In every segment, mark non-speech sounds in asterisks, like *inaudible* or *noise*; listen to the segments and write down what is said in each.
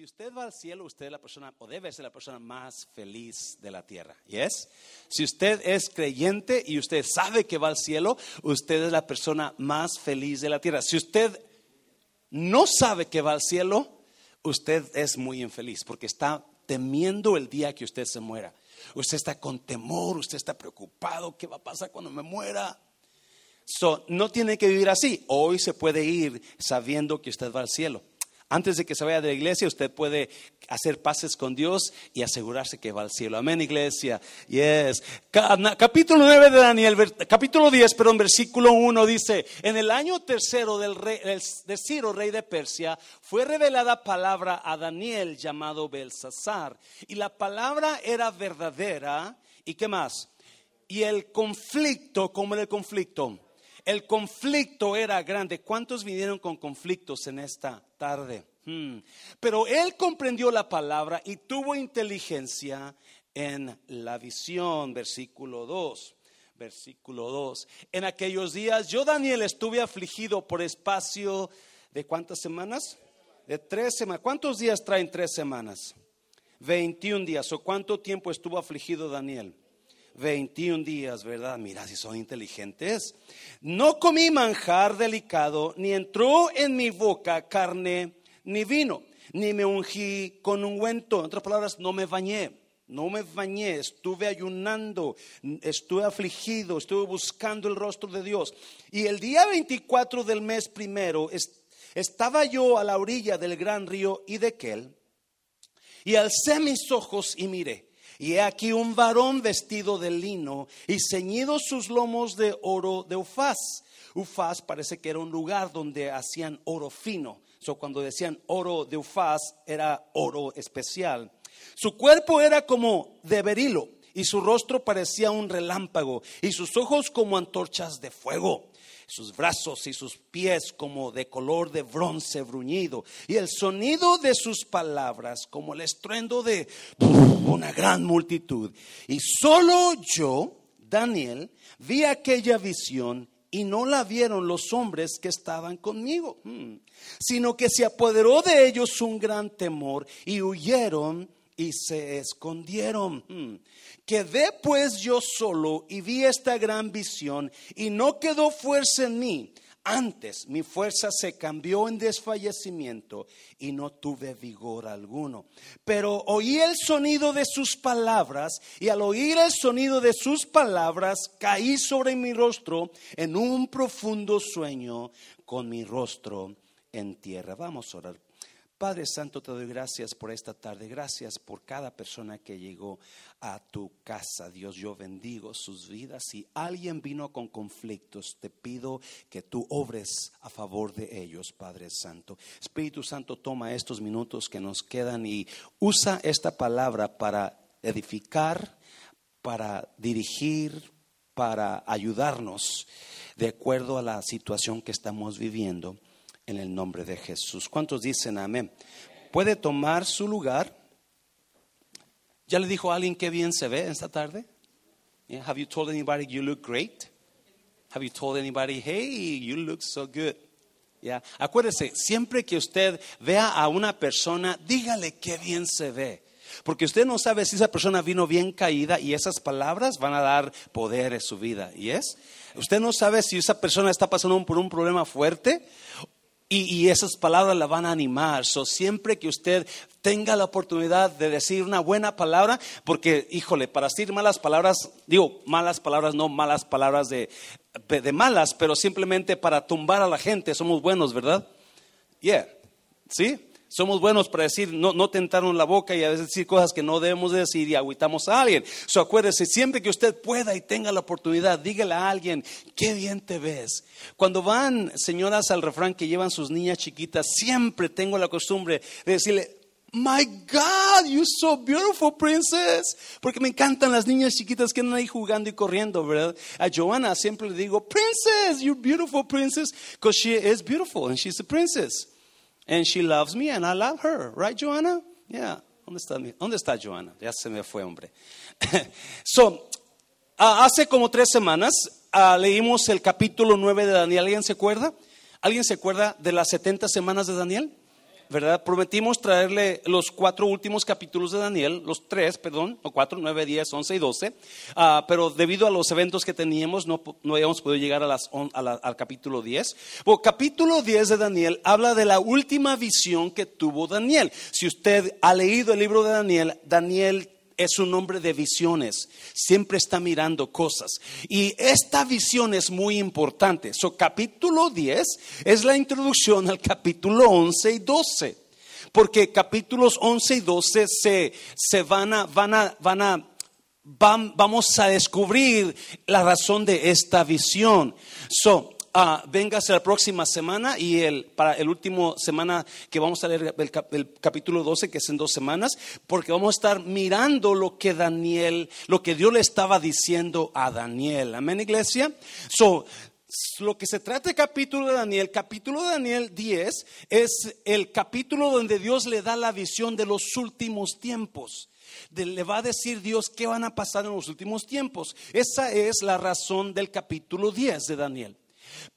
Si usted va al cielo, usted es la persona, o debe ser la persona más feliz de la tierra. ¿Yes? Si usted es creyente y usted sabe que va al cielo, usted es la persona más feliz de la tierra. Si usted no sabe que va al cielo, usted es muy infeliz porque está temiendo el día que usted se muera. Usted está con temor, usted está preocupado, ¿qué va a pasar cuando me muera? So, no tiene que vivir así. Hoy se puede ir sabiendo que usted va al cielo. Antes de que se vaya de la iglesia, usted puede hacer pases con Dios y asegurarse que va al cielo. Amén, iglesia. Yes. Capítulo 9 de Daniel, capítulo 10, perdón, versículo 1 dice, en el año tercero del rey, de Ciro, rey de Persia, fue revelada palabra a Daniel llamado Belsasar. Y la palabra era verdadera. ¿Y qué más? Y el conflicto, ¿cómo era el conflicto? El conflicto era grande. ¿Cuántos vinieron con conflictos en esta tarde? Hmm. Pero él comprendió la palabra y tuvo inteligencia en la visión. Versículo 2. Versículo 2. En aquellos días yo, Daniel, estuve afligido por espacio de cuántas semanas? De tres semanas. ¿Cuántos días traen tres semanas? 21 días. ¿O cuánto tiempo estuvo afligido Daniel? 21 días, ¿verdad? Mira si son inteligentes. No comí manjar delicado, ni entró en mi boca carne ni vino, ni me ungí con ungüento. En otras palabras, no me bañé. No me bañé, estuve ayunando, estuve afligido, estuve buscando el rostro de Dios. Y el día 24 del mes primero estaba yo a la orilla del gran río Idequel y alcé mis ojos y miré y he aquí un varón vestido de lino y ceñidos sus lomos de oro de Ufaz. Ufaz parece que era un lugar donde hacían oro fino. So, cuando decían oro de Ufaz, era oro especial. Su cuerpo era como de berilo y su rostro parecía un relámpago y sus ojos como antorchas de fuego sus brazos y sus pies como de color de bronce bruñido, y el sonido de sus palabras como el estruendo de una gran multitud. Y solo yo, Daniel, vi aquella visión y no la vieron los hombres que estaban conmigo, hmm. sino que se apoderó de ellos un gran temor y huyeron y se escondieron. Hmm. Quedé pues yo solo y vi esta gran visión y no quedó fuerza en mí. Antes mi fuerza se cambió en desfallecimiento y no tuve vigor alguno. Pero oí el sonido de sus palabras y al oír el sonido de sus palabras caí sobre mi rostro en un profundo sueño con mi rostro en tierra. Vamos a orar. Padre Santo, te doy gracias por esta tarde. Gracias por cada persona que llegó a tu casa. Dios, yo bendigo sus vidas. Si alguien vino con conflictos, te pido que tú obres a favor de ellos, Padre Santo. Espíritu Santo, toma estos minutos que nos quedan y usa esta palabra para edificar, para dirigir, para ayudarnos de acuerdo a la situación que estamos viviendo en el nombre de Jesús. ¿Cuántos dicen amén? ¿Puede tomar su lugar? ¿Ya le dijo a alguien qué bien se ve esta tarde? Have you told anybody you look great? Have you told anybody, hey, you look so good? Yeah. Acuérdese, siempre que usted vea a una persona, dígale qué bien se ve. Porque usted no sabe si esa persona vino bien caída y esas palabras van a dar poder en su vida. ¿Y es? Usted no sabe si esa persona está pasando por un problema fuerte y, esas palabras la van a animar. So, siempre que usted tenga la oportunidad de decir una buena palabra, porque, híjole, para decir malas palabras, digo malas palabras, no malas palabras de, de malas, pero simplemente para tumbar a la gente, somos buenos, ¿verdad? Yeah, ¿sí? Somos buenos para decir, no, no tentaron la boca y a veces decir cosas que no debemos decir y agüitamos a alguien. So, acuérdese, siempre que usted pueda y tenga la oportunidad, dígale a alguien, qué bien te ves. Cuando van señoras al refrán que llevan sus niñas chiquitas, siempre tengo la costumbre de decirle, My God, you're so beautiful, princess. Porque me encantan las niñas chiquitas que andan ahí jugando y corriendo, ¿verdad? A Joanna siempre le digo, Princess, you're beautiful, princess, because she is beautiful and she's a princess. And she loves me and I love her. Right, Joanna? Yeah. ¿Dónde está, ¿Dónde está Joanna? Ya se me fue, hombre. *laughs* so, hace como tres semanas leímos el capítulo 9 de Daniel. ¿Alguien se acuerda? ¿Alguien se acuerda de las 70 semanas de Daniel? ¿Verdad? Prometimos traerle los cuatro últimos capítulos de Daniel, los tres, perdón, o cuatro, nueve, diez, once y doce, ah, pero debido a los eventos que teníamos no, no habíamos podido llegar a las, al capítulo diez. Bueno, capítulo diez de Daniel habla de la última visión que tuvo Daniel. Si usted ha leído el libro de Daniel, Daniel es un hombre de visiones, siempre está mirando cosas. Y esta visión es muy importante. So, capítulo 10 es la introducción al capítulo 11 y 12. Porque capítulos 11 y 12 se, se van a, van a, van a, vamos a descubrir la razón de esta visión. So, ah, véngase la próxima semana y el, para el último semana que vamos a leer el, capítulo 12, que es en dos semanas, porque vamos a estar mirando lo que Daniel, lo que Dios le estaba diciendo a Daniel. Amén, iglesia. So, lo que se trata de capítulo de Daniel, capítulo de Daniel 10, es el capítulo donde Dios le da la visión de los últimos tiempos. le va a decir Dios qué van a pasar en los últimos tiempos. Esa es la razón del capítulo 10 de Daniel.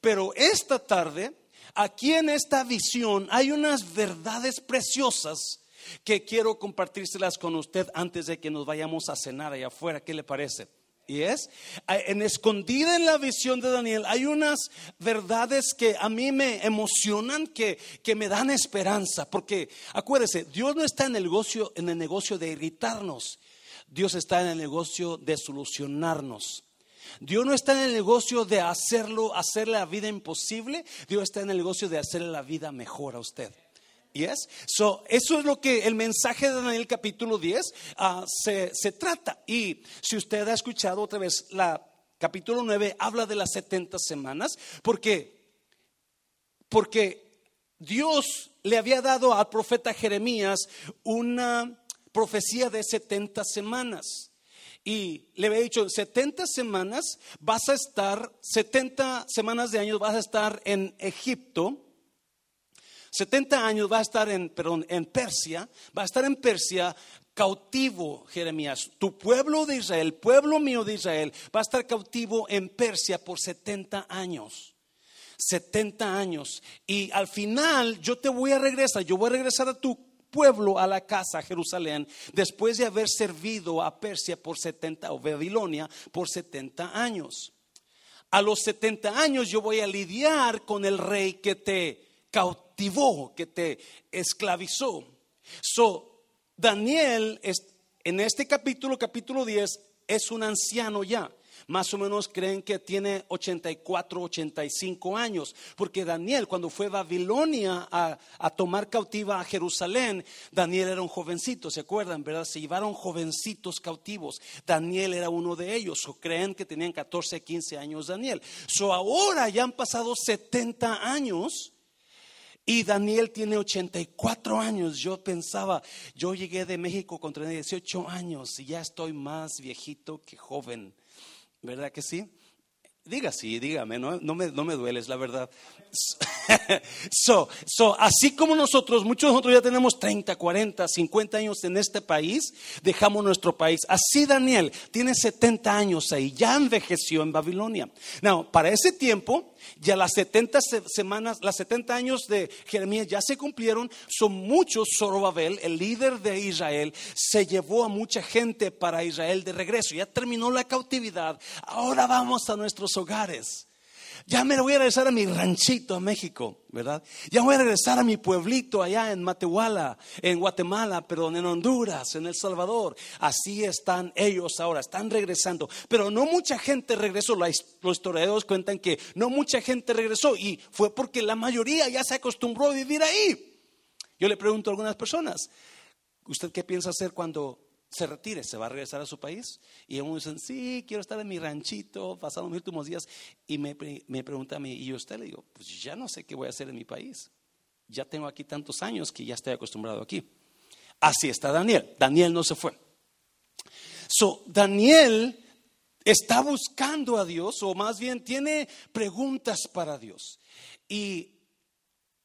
Pero esta tarde, aquí en esta visión, hay unas verdades preciosas que quiero compartírselas con usted antes de que nos vayamos a cenar allá afuera. ¿Qué le parece? Y es, en escondida en la visión de Daniel, hay unas verdades que a mí me emocionan, que, que me dan esperanza. Porque acuérdese, Dios no está en el, negocio, en el negocio de irritarnos, Dios está en el negocio de solucionarnos. Dios no está en el negocio de hacerlo, hacerle la vida imposible. Dios está en el negocio de hacerle la vida mejor a usted. Yes? So, eso es lo que el mensaje de Daniel capítulo 10 ah, se, se, trata. Y si usted ha escuchado otra vez, la capítulo 9 habla de las 70 semanas, porque, porque Dios le había dado al profeta Jeremías una profecía de 70 semanas y le había dicho, 70 semanas vas a estar, 70 semanas de años vas a estar en Egipto, 70 años vas a estar en, perdón, en Persia, va a estar en Persia cautivo, Jeremías. Tu pueblo de Israel, pueblo mío de Israel, va a estar cautivo en Persia por 70 años. 70 años. Y al final yo te voy a regresar, yo voy a regresar a tu pueblo a la casa, Jerusalén, después de haber servido a Persia por 70 o Babilonia por 70 años. A los 70 años yo voy a lidiar con el rey que te cautivó, que te esclavizó. So, Daniel en este capítulo, capítulo 10, es un anciano ya más o menos creen que tiene 84, 85 años, porque Daniel cuando fue a Babilonia a, tomar cautiva a Jerusalén, Daniel era un jovencito, ¿se acuerdan? ¿Verdad? Se llevaron jovencitos cautivos. Daniel era uno de ellos, o creen que tenían 14, 15 años Daniel. So ahora ya han pasado 70 años. Y Daniel tiene 84 años. Yo pensaba, yo llegué de México con 18 años y ya estoy más viejito que joven. ¿Verdad que sí? Diga sí, dígame, no, no, me, no me duele, la verdad. *laughs* so, so, así como nosotros, muchos de nosotros ya tenemos 30, 40, 50 años en este país, dejamos nuestro país. Así Daniel tiene 70 años ahí, ya envejeció en Babilonia. Now, para ese tiempo, ya las 70 semanas, las 70 años de Jeremías ya se cumplieron, son muchos. Zorobabel, el líder de Israel, se llevó a mucha gente para Israel de regreso. Ya terminó la cautividad, ahora vamos a nuestros hogares. Ya me voy a regresar a mi ranchito a México, ¿verdad? Ya voy a regresar a mi pueblito allá en Matehuala, en Guatemala, perdón, en Honduras, en El Salvador. Así están ellos ahora, están regresando. Pero no mucha gente regresó. Los historiadores cuentan que no mucha gente regresó y fue porque la mayoría ya se acostumbró a vivir ahí. Yo le pregunto a algunas personas, ¿usted qué piensa hacer cuando se retire, se va a regresar a su país. Y unos dicen, sí, quiero estar en mi ranchito, pasando mis últimos días. Y me, me pregunta a mí, ¿y usted? Le digo, pues ya no sé qué voy a hacer en mi país. Ya tengo aquí tantos años que ya estoy acostumbrado aquí. Así está Daniel. Daniel no se fue. So, Daniel está buscando a Dios, o más bien tiene preguntas para Dios. Y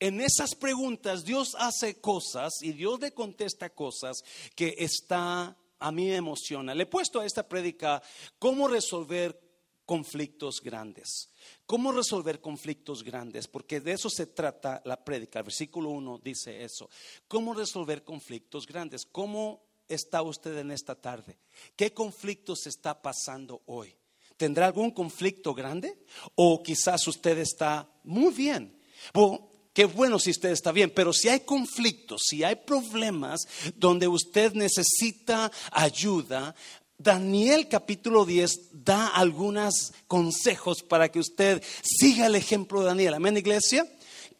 en esas preguntas Dios hace cosas y Dios le contesta cosas que está, a mí me emociona. Le he puesto a esta prédica cómo resolver conflictos grandes. ¿Cómo resolver conflictos grandes? Porque de eso se trata la prédica. El versículo 1 dice eso. ¿Cómo resolver conflictos grandes? ¿Cómo está usted en esta tarde? ¿Qué conflictos está pasando hoy? ¿Tendrá algún conflicto grande? ¿O quizás usted está muy bien? Qué bueno si usted está bien, pero si hay conflictos, si hay problemas donde usted necesita ayuda, Daniel capítulo 10 da algunos consejos para que usted siga el ejemplo de Daniel. Amén, iglesia.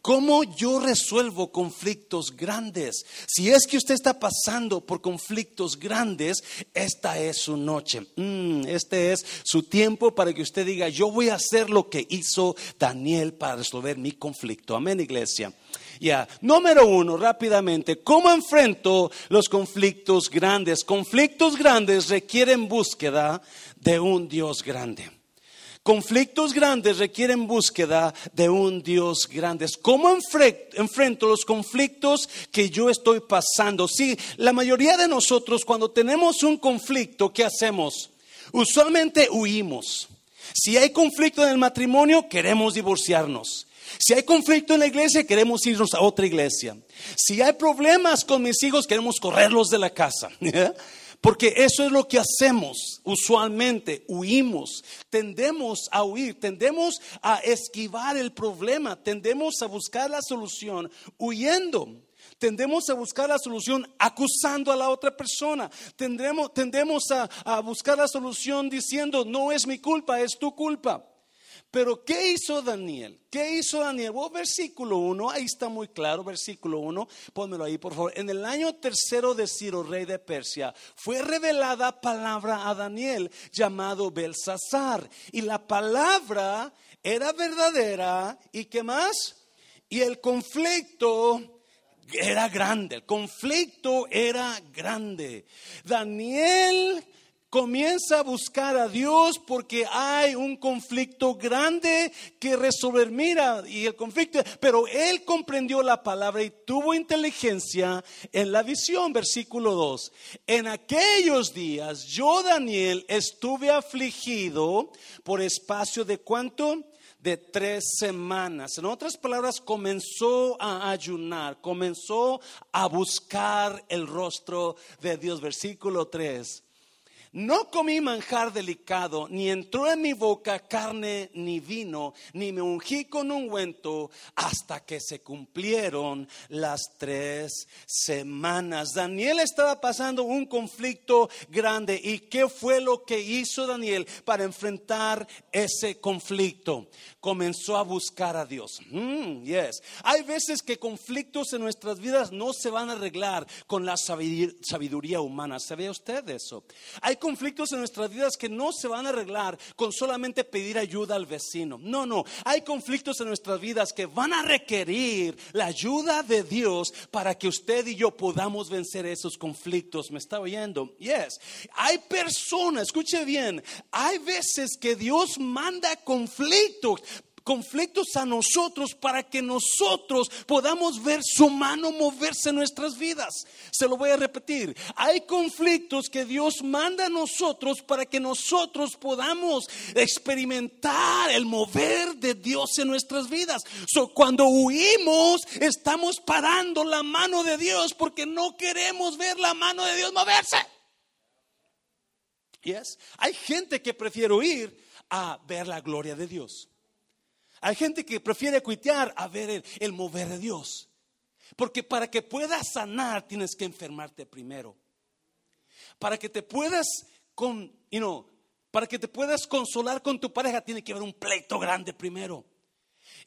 ¿Cómo yo resuelvo conflictos grandes? Si es que usted está pasando por conflictos grandes, esta es su noche. Mm, este es su tiempo para que usted diga, yo voy a hacer lo que hizo Daniel para resolver mi conflicto. Amén, iglesia. Ya, número uno, rápidamente, ¿cómo enfrento los conflictos grandes? Conflictos grandes requieren búsqueda de un Dios grande. Conflictos grandes requieren búsqueda de un Dios grande. ¿Cómo enfrento los conflictos que yo estoy pasando? Sí, la mayoría de nosotros cuando tenemos un conflicto, ¿qué hacemos? Usualmente huimos. Si hay conflicto en el matrimonio, queremos divorciarnos. Si hay conflicto en la iglesia, queremos irnos a otra iglesia. Si hay problemas con mis hijos, queremos correrlos de la casa. *laughs* Porque eso es lo que hacemos usualmente, huimos, tendemos a huir, tendemos a esquivar el problema, tendemos a buscar la solución huyendo. Tendemos a buscar la solución acusando a la otra persona. Tendremos, tendemos a, a buscar la solución diciendo, no es mi culpa, es tu culpa. Pero ¿qué hizo Daniel? ¿Qué hizo Daniel? versículo 1, ahí está muy claro, versículo 1, pónmelo ahí por favor. En el año tercero de Ciro, rey de Persia, fue revelada palabra a Daniel llamado Belsasar. Y la palabra era verdadera. ¿Y qué más? Y el conflicto era grande, el conflicto era grande. Daniel comienza a buscar a Dios porque hay un conflicto grande que resolver. Mira, y el conflicto, pero él comprendió la palabra y tuvo inteligencia en la visión, versículo 2. En aquellos días yo, Daniel, estuve afligido por espacio de cuánto? de tres semanas. En otras palabras, comenzó a ayunar, comenzó a buscar el rostro de Dios. Versículo 3. No comí manjar delicado, ni entró en mi boca carne ni vino, ni me ungí con ungüento hasta que se cumplieron las tres semanas. Daniel estaba pasando un conflicto grande. ¿Y qué fue lo que hizo Daniel para enfrentar ese conflicto? Comenzó a buscar a Dios. Mm, yes. Hay veces que conflictos en nuestras vidas no se van a arreglar con la sabiduría humana. ¿Sabe usted eso? Hay en nuestras vidas que no se van a arreglar con solamente pedir ayuda al vecino. No, no. Hay conflictos en nuestras vidas que van a requerir la ayuda de Dios para que usted y yo podamos vencer esos conflictos. ¿Me está oyendo? Yes. Hay personas, escuche bien, hay veces que Dios manda conflictos conflictos a nosotros para que nosotros podamos ver su mano moverse en nuestras vidas. Se lo voy a repetir. Hay conflictos que Dios manda a nosotros para que nosotros podamos experimentar el mover de Dios en nuestras vidas. cuando huimos, estamos parando la mano de Dios porque no queremos ver la mano de Dios moverse. Yes. Hay gente que prefiere huir a ver la gloria de Dios. Hay gente que prefiere cuitear a ver el, mover de Dios. Porque para que puedas sanar tienes que enfermarte primero. Para que te puedas con, para que te puedas consolar con tu pareja tiene que haber un pleito grande primero.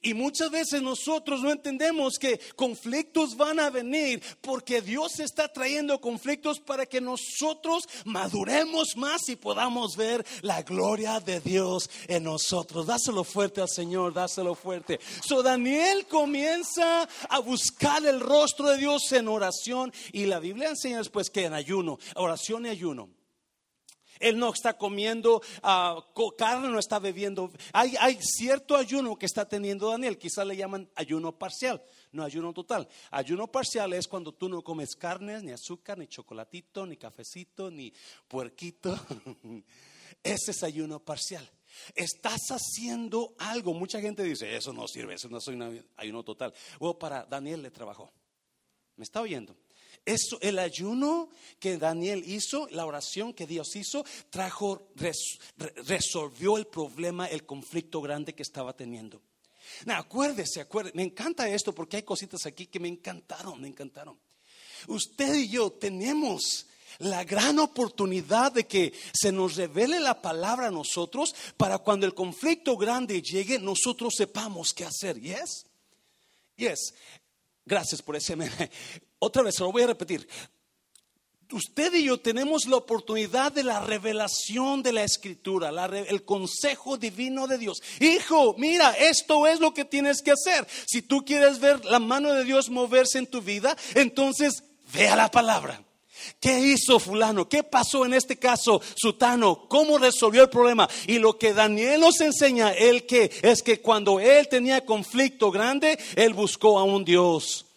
Y muchas veces nosotros no entendemos que conflictos van a venir porque Dios está trayendo conflictos para que nosotros maduremos más y podamos ver la gloria de Dios en nosotros. Dáselo fuerte al Señor, dáselo fuerte. So Daniel comienza a buscar el rostro de Dios en oración y la Biblia enseña después que en ayuno, oración y ayuno. Él no está comiendo ah, carne, no está bebiendo. Hay, cierto ayuno que está teniendo Daniel, quizás le llaman ayuno parcial, no ayuno total. Ayuno parcial es cuando tú no comes carne, ni azúcar, ni chocolatito, ni cafecito, ni puerquito. *laughs* Ese es ayuno parcial. Estás haciendo algo. Mucha gente dice, eso no sirve, eso no un ayuno total. O para Daniel le trabajó. ¿Me está oyendo? Eso, el ayuno que Daniel hizo, la oración que Dios hizo, trajo, resolvió el problema, el conflicto grande que estaba teniendo. Acuérdese, acuérdese, me encanta esto porque hay cositas aquí que me encantaron, me encantaron. Usted y yo tenemos la gran oportunidad de que se nos revele la palabra a nosotros para cuando el conflicto grande llegue, nosotros sepamos qué hacer. Yes? Yes. Gracias por ese. Otra vez, se lo voy a repetir. Usted y yo tenemos la oportunidad de la revelación de la escritura, el consejo divino de Dios. Hijo, mira, esto es lo que tienes que hacer. Si tú quieres ver la mano de Dios moverse en tu vida, entonces vea la palabra. ¿Qué hizo fulano? ¿Qué pasó en este caso, Sutano? ¿Cómo resolvió el problema? Y lo que Daniel nos enseña, él que es que cuando él tenía conflicto grande, él buscó a un Dios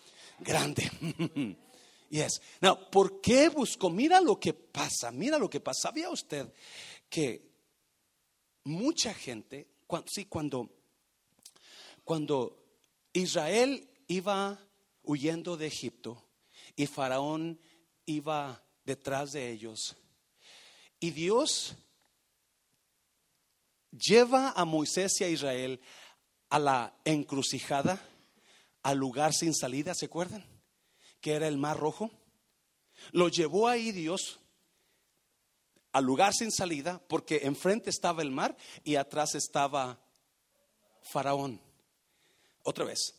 grande. *laughs* yes. Now, ¿por qué buscó? Mira lo que pasa, mira lo que pasa. ¿Sabía usted que mucha gente, cuando, sí, cuando, cuando Israel iba huyendo de Egipto y Faraón iba detrás de ellos. Y Dios lleva a Moisés y a Israel a la encrucijada, al lugar sin salida, ¿se acuerdan? Que era el mar rojo. Lo llevó ahí Dios al lugar sin salida porque enfrente estaba el mar y atrás estaba Faraón. Otra vez,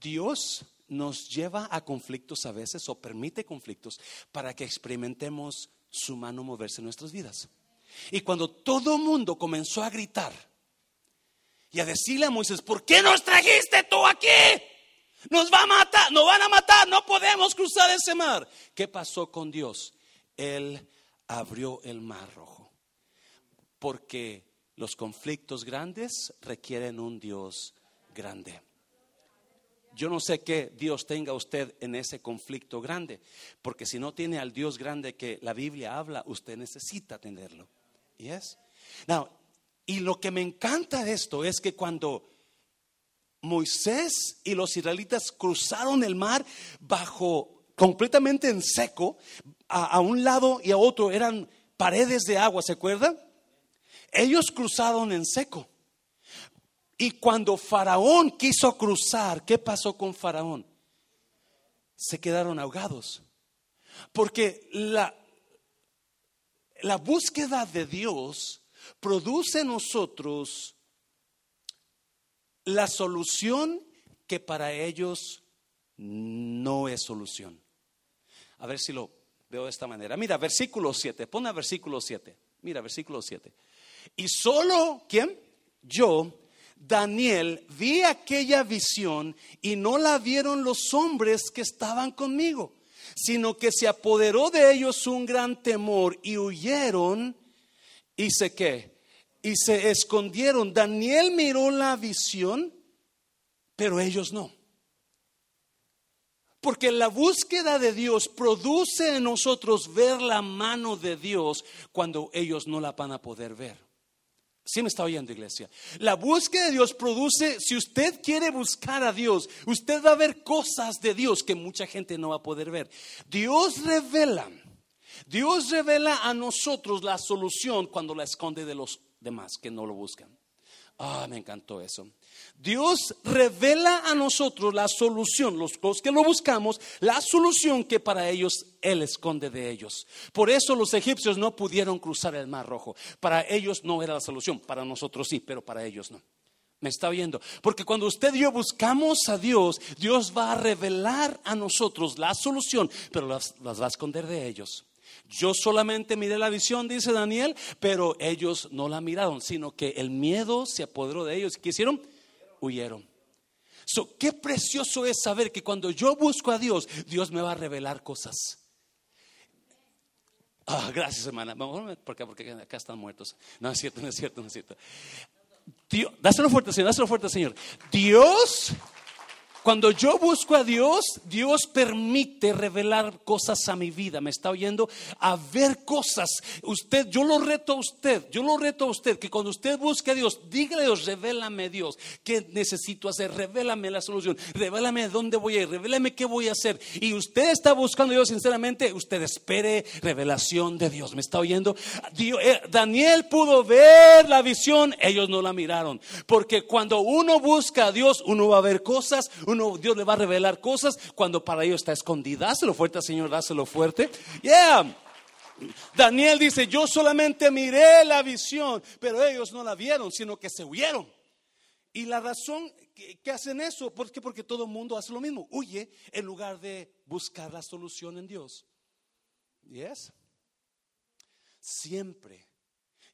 Dios nos lleva a conflictos a veces o permite conflictos para que experimentemos su mano moverse en nuestras vidas. Y cuando todo mundo comenzó a gritar y a decirle a Moisés, ¿por qué nos trajiste tú aquí? Nos va a matar, nos van a matar, no podemos cruzar ese mar. ¿Qué pasó con Dios? Él abrió el mar rojo. Porque los conflictos grandes requieren un Dios grande. Yo no sé qué Dios tenga usted en ese conflicto grande, porque si no tiene al Dios grande que la Biblia habla, usted necesita tenerlo. Yes? Now, y lo que me encanta de esto es que cuando Moisés y los israelitas cruzaron el mar bajo completamente en seco, a, un lado y a otro eran paredes de agua, ¿se acuerdan? Ellos cruzaron en seco. Y cuando Faraón quiso cruzar, ¿qué pasó con Faraón? Se quedaron ahogados. Porque la, la búsqueda de Dios produce nosotros la solución que para ellos no es solución. A ver si lo veo de esta manera. Mira, versículo 7, pon a versículo 7. Mira, versículo 7. Y solo, ¿quién? Yo Daniel, vi aquella visión y no la vieron los hombres que estaban conmigo, sino que se apoderó de ellos un gran temor y huyeron y se qué, y se escondieron. Daniel miró la visión, pero ellos no. Porque la búsqueda de Dios produce en nosotros ver la mano de Dios cuando ellos no la van a poder ver. ¿Sí me está oyendo, iglesia? La búsqueda de Dios produce, si usted quiere buscar a Dios, usted va a ver cosas de Dios que mucha gente no va a poder ver. Dios revela, Dios revela a nosotros la solución cuando la esconde de los demás que no lo buscan. Ah, me encantó eso. Dios revela a nosotros la solución, los, que lo buscamos, la solución que para ellos Él esconde de ellos. Por eso los egipcios no pudieron cruzar el Mar Rojo. Para ellos no era la solución, para nosotros sí, pero para ellos no. ¿Me está oyendo? Porque cuando usted y yo buscamos a Dios, Dios va a revelar a nosotros la solución, pero las, las va a esconder de ellos. Yo solamente miré la visión, dice Daniel, pero ellos no la miraron, sino que el miedo se apoderó de ellos. ¿Qué hicieron? huyeron. So, qué precioso es saber que cuando yo busco a Dios, Dios me va a revelar cosas. Ah, gracias, hermana. Vamos, porque, porque acá están muertos. No es cierto, no es cierto, no es cierto. Dáselo fuerte, Señor, dáselo fuerte, Señor. Dios, Cuando yo busco a Dios, Dios permite revelar cosas a mi vida. Me está oyendo a ver cosas. Usted, yo lo reto a usted, yo lo reto a usted que cuando usted busque a Dios, dígale Dios, revélame Dios, qué necesito hacer, revélame la solución, revélame dónde voy a ir, revélame qué voy a hacer. Y usted está buscando a Dios sinceramente, usted espere revelación de Dios. ¿Me está oyendo? Eh, Daniel pudo ver la visión, ellos no la miraron. Porque cuando uno busca a Dios, uno va a ver cosas, Dios le va a revelar cosas, cuando para ellos está escondida. Dáselo fuerte, Señor, dáselo fuerte. Yeah. Daniel dice, yo solamente miré la visión, pero ellos no la vieron, sino que se huyeron. Y la razón que, hacen eso, ¿por qué? Porque todo el mundo hace lo mismo, huye en lugar de buscar la solución en Dios. ¿Yes? Siempre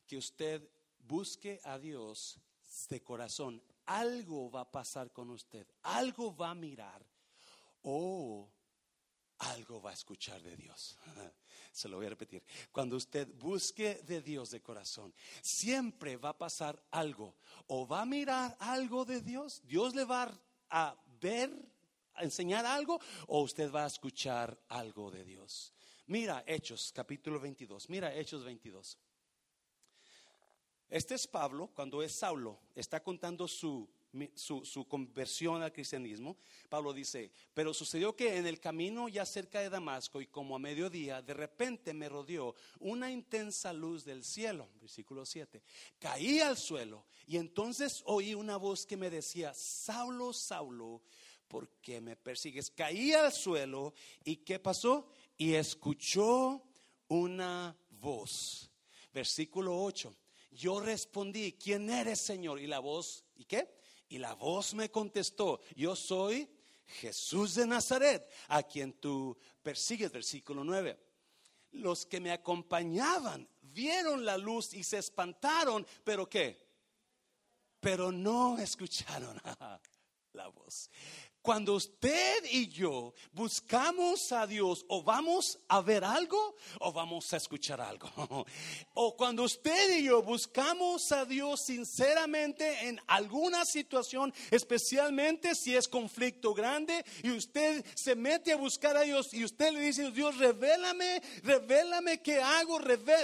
que usted busque a Dios de corazón, algo va a pasar con usted, algo va a mirar o algo va a escuchar de Dios. *laughs* Se lo voy a repetir. Cuando usted busque de Dios de corazón, siempre va a pasar algo. O va a mirar algo de Dios, Dios le va a ver, a enseñar algo, o usted va a escuchar algo de Dios. Mira Hechos, capítulo 22. Mira Hechos 22. Este es Pablo, cuando es Saulo, está contando su, su, conversión al cristianismo. Pablo dice, pero sucedió que en el camino ya cerca de Damasco y como a mediodía, de repente me rodeó una intensa luz del cielo, versículo 7. Caí al suelo y entonces oí una voz que me decía, Saulo, Saulo, ¿por qué me persigues? Caí al suelo y ¿qué pasó? Y escuchó una voz. Versículo 8 yo respondí, ¿quién eres, Señor? Y la voz, ¿y qué? Y la voz me contestó, yo soy Jesús de Nazaret, a quien tú persigues, versículo 9. Los que me acompañaban vieron la luz y se espantaron, pero ¿qué? Pero no escucharon *laughs* la voz. Cuando usted y yo buscamos a Dios, o vamos a ver algo o vamos a escuchar algo. *laughs* O cuando usted y yo buscamos a Dios sinceramente en alguna situación, especialmente si es conflicto grande, y usted se mete a buscar a Dios y usted le dice, Dios, revélame, revélame qué hago,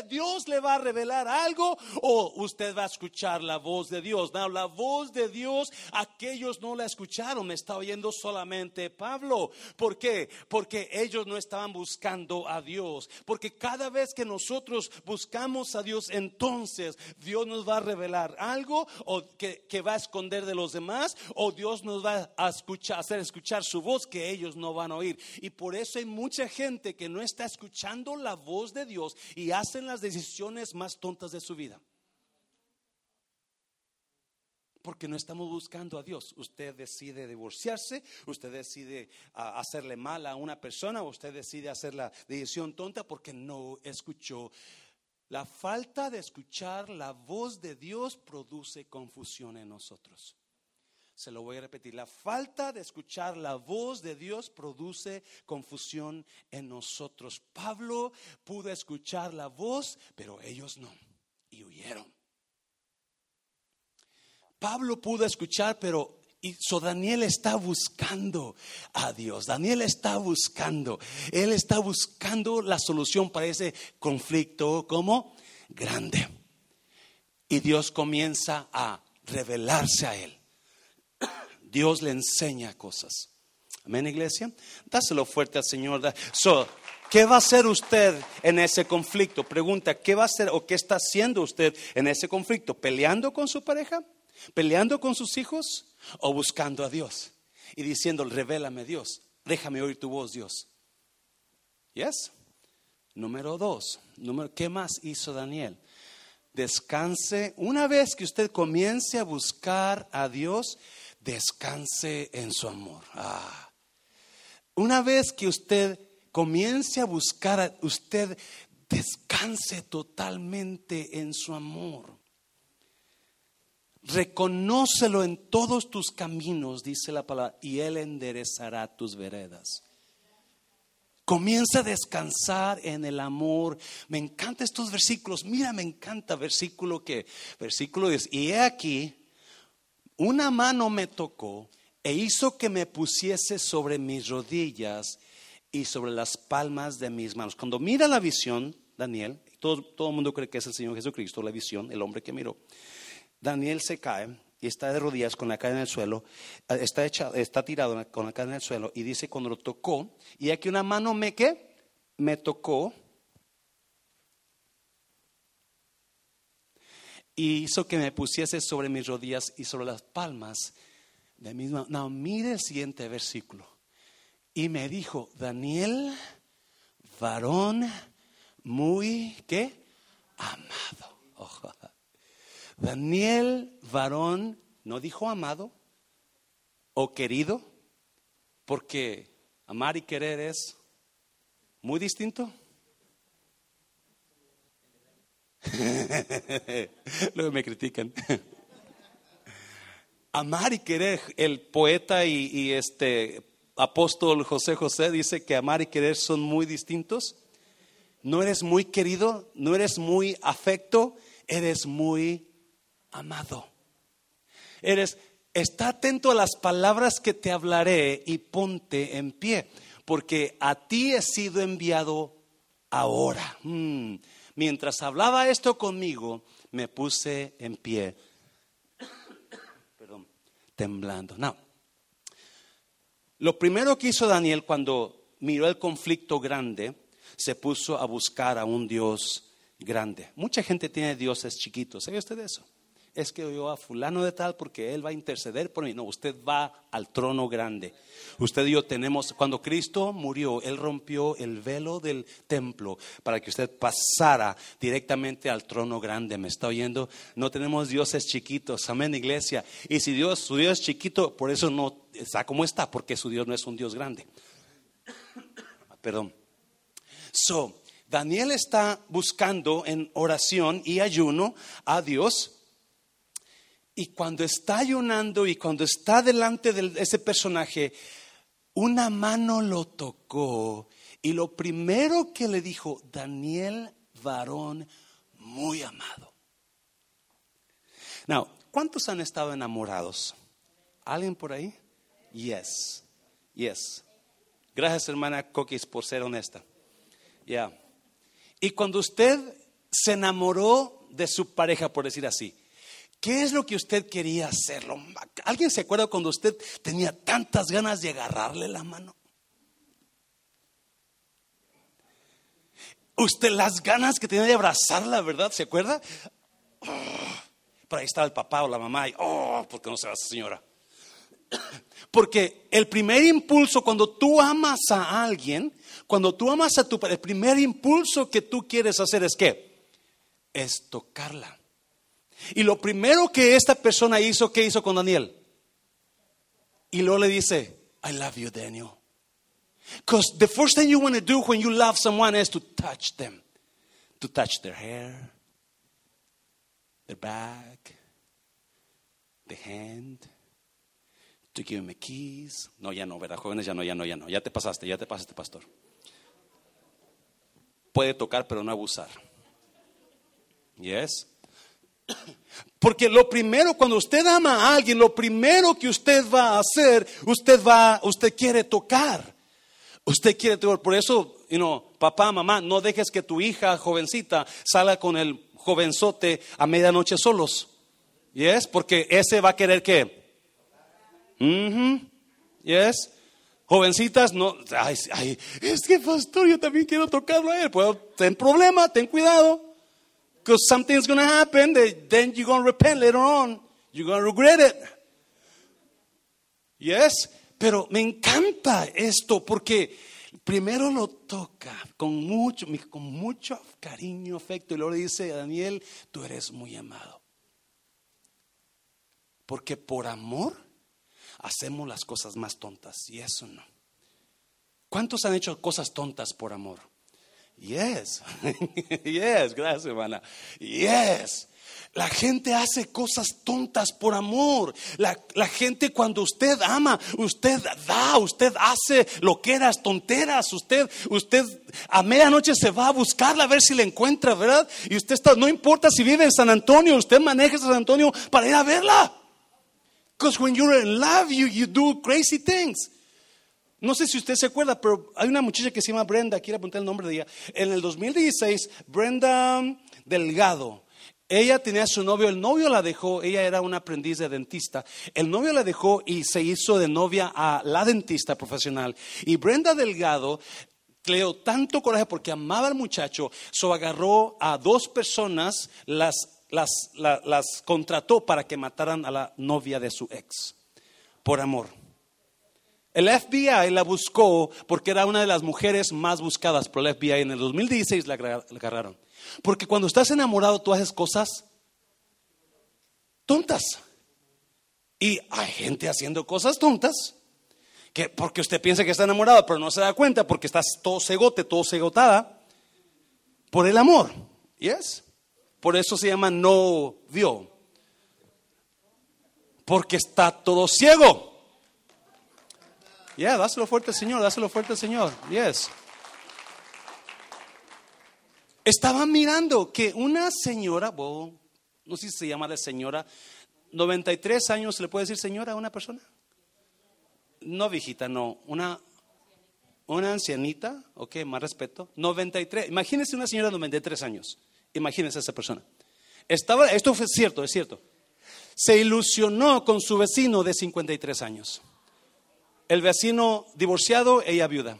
Dios le va a revelar algo, o usted va a escuchar la voz de Dios. No, la voz de Dios, aquellos no la escucharon, me está oyendo solamente Pablo. ¿Por qué? Porque ellos no estaban buscando a Dios. Porque cada vez que nosotros buscamos a Dios, entonces Dios nos va a revelar algo o que, va a esconder de los demás o Dios nos va a escuchar, hacer escuchar su voz que ellos no van a oír. Y por eso hay mucha gente que no está escuchando la voz de Dios y hacen las decisiones más tontas de su vida. Porque no estamos buscando a Dios. Usted decide divorciarse, usted decide ah, hacerle mal a una persona, usted decide hacer la decisión tonta porque no escuchó. La falta de escuchar la voz de Dios produce confusión en nosotros. Se lo voy a repetir. La falta de escuchar la voz de Dios produce confusión en nosotros. Pablo pudo escuchar la voz, pero ellos no. Y huyeron. Pablo pudo escuchar, pero y Daniel está buscando a Dios. Daniel está buscando. Él está buscando la solución para ese conflicto como grande. Y Dios comienza a revelarse a él. *coughs* Dios le enseña cosas. Amén, iglesia. Dáselo fuerte al Señor. ¿Qué va a hacer usted en ese conflicto? Pregunta, ¿qué va a hacer o qué está haciendo usted en ese conflicto? ¿Peleando con su pareja? Peleando con sus hijos o buscando a Dios y diciendo, revélame Dios, déjame oír tu voz Dios. Yes. Número dos, número, ¿qué más hizo Daniel? Descanse, una vez que usted comience a buscar a Dios, descanse en su amor. Ah. Una vez que usted comience a buscar, a, usted descanse totalmente en su amor. Reconócelo en todos tus caminos, dice la palabra, y Él enderezará tus veredas. Comienza a descansar en el amor. Me encantan estos versículos. Mira, me encanta versículo que, versículo 10. Y he aquí, una mano me tocó e hizo que me pusiese sobre mis rodillas y sobre las palmas de mis manos. Cuando mira la visión, Daniel, todo, todo el mundo cree que es el Señor Jesucristo, la visión, el hombre que miró. Daniel se cae y está de rodillas con la cara en el suelo, eh, está, está tirado con la cara en el suelo y dice cuando lo tocó, y aquí una mano me que me tocó y hizo que me pusiese sobre mis rodillas y sobre las palmas de mis manos. No, mire el siguiente versículo. Y me dijo, Daniel, varón muy, ¿qué? Amado. *laughs* Daniel, varón, no dijo amado o querido, porque amar y querer es muy distinto. *laughs* Luego me critican. amar y querer, el poeta y, este apóstol José José dice que amar y querer son muy distintos. No eres muy querido, no eres muy afecto, eres muy amado. Eres, está atento a las palabras que te hablaré y ponte en pie, porque a ti he sido enviado ahora. Mm. Mientras hablaba esto conmigo, me puse en pie, perdón, temblando. No. Lo primero que hizo Daniel cuando miró el conflicto grande, se puso a buscar a un Dios grande. Mucha gente tiene dioses chiquitos. ¿Sabe usted eso? Es que yo a fulano de tal porque él va a interceder por mí. No, usted va al trono grande. Usted y yo tenemos, cuando Cristo murió, él rompió el velo del templo para que usted pasara directamente al trono grande. ¿Me está oyendo? No tenemos dioses chiquitos. Amén, iglesia. Y si Dios, su Dios es chiquito, por eso no está como está, porque su Dios no es un Dios grande. *coughs* Perdón. So, Daniel está buscando en oración y ayuno a Dios y cuando está ayunando y cuando está delante de ese personaje, una mano lo tocó y lo primero que le dijo, Daniel, varón muy amado. Now, ¿cuántos han estado enamorados? ¿Alguien por ahí? Yes, yes. Gracias, hermana Coquis, por ser honesta. Ya. Y cuando usted se enamoró de su pareja, por decir así, ¿Qué es lo que usted quería hacerlo? ¿Alguien se acuerda cuando usted tenía tantas ganas de agarrarle la mano? Usted las ganas que tenía de abrazarla, ¿verdad? ¿Se acuerda? Oh, por ahí estaba el papá o la mamá y, oh, ¿por qué no se va esa señora? Porque el primer impulso cuando tú amas a alguien, cuando tú amas a tu el primer impulso que tú quieres hacer es qué? Es tocarla. Y lo primero que esta persona hizo, ¿qué hizo con Daniel? Y luego le dice, I love you, Daniel. Because the first thing you want to do when you love someone is to touch them, to touch their hair, their back, the hand, to give them a kiss. No, ya no, ¿verdad? Jóvenes, ya no, ya no, ya no. Ya te pasaste, ya te pasaste, pastor. Puede tocar, pero no abusar. Yes. Porque lo primero, cuando usted ama a alguien, lo primero que usted va a hacer, usted va, usted quiere tocar. Usted quiere tocar. Por eso, you papá, mamá, no dejes que tu hija jovencita salga con el jovenzote a medianoche solos. ¿Yes? Porque ese va a querer qué. ¿Yes? Jovencitas, no, ay, ay, es que pastor, yo también quiero tocarlo a él. Pues, ten problema, ten cuidado. Because something's going to happen, then you're going to repent later on. You're going to regret it. Yes, pero me encanta esto porque primero lo toca con mucho, con mucho cariño, afecto, y luego le dice, Daniel, tú eres muy amado. Porque por amor hacemos las cosas más tontas y eso no. ¿Cuántos han hecho cosas tontas por amor? Yes, *laughs* yes, gracias hermana. Yes. La gente hace cosas tontas por amor. La, la, gente cuando usted ama, usted da, usted hace lo que eras tonteras. Usted, usted a medianoche se va a buscarla a ver si la encuentra, ¿verdad? Y usted está, no importa si vive en San Antonio, usted maneja San Antonio para ir a verla. Because when you're in love, you, you do crazy things. No sé si usted se acuerda, pero hay una muchacha que se llama Brenda, quiero apuntar el nombre de ella. En el 2016, Brenda Delgado, ella tenía a su novio, el novio la dejó, ella era una aprendiz de dentista. El novio la dejó y se hizo de novia a la dentista profesional. Y Brenda Delgado le dio tanto coraje porque amaba al muchacho, so agarró a dos personas, las, las contrató para que mataran a la novia de su ex, por amor. El FBI la buscó porque era una de las mujeres más buscadas por el FBI. En el 2016 la agarraron. Porque cuando estás enamorado tú haces cosas tontas. Y hay gente haciendo cosas tontas. Que porque usted piensa que está enamorado, pero no se da cuenta porque estás todo cegote, todo cegotada. Por el amor. ¿Yes? Por eso se llama no vio. Porque está todo ciego. Ya, dáselo fuerte al Señor, dáselo fuerte al Señor. Yes. Estaba mirando que una señora, no sé si se llama de señora, 93 años, ¿se le puede decir señora a una persona? No viejita, no, una, una ancianita, ok, más respeto, 93, imagínese una señora de 93 años, imagínese esa persona. Estaba, esto fue cierto, es cierto. Se ilusionó con su vecino de 53 años el vecino divorciado, ella viuda.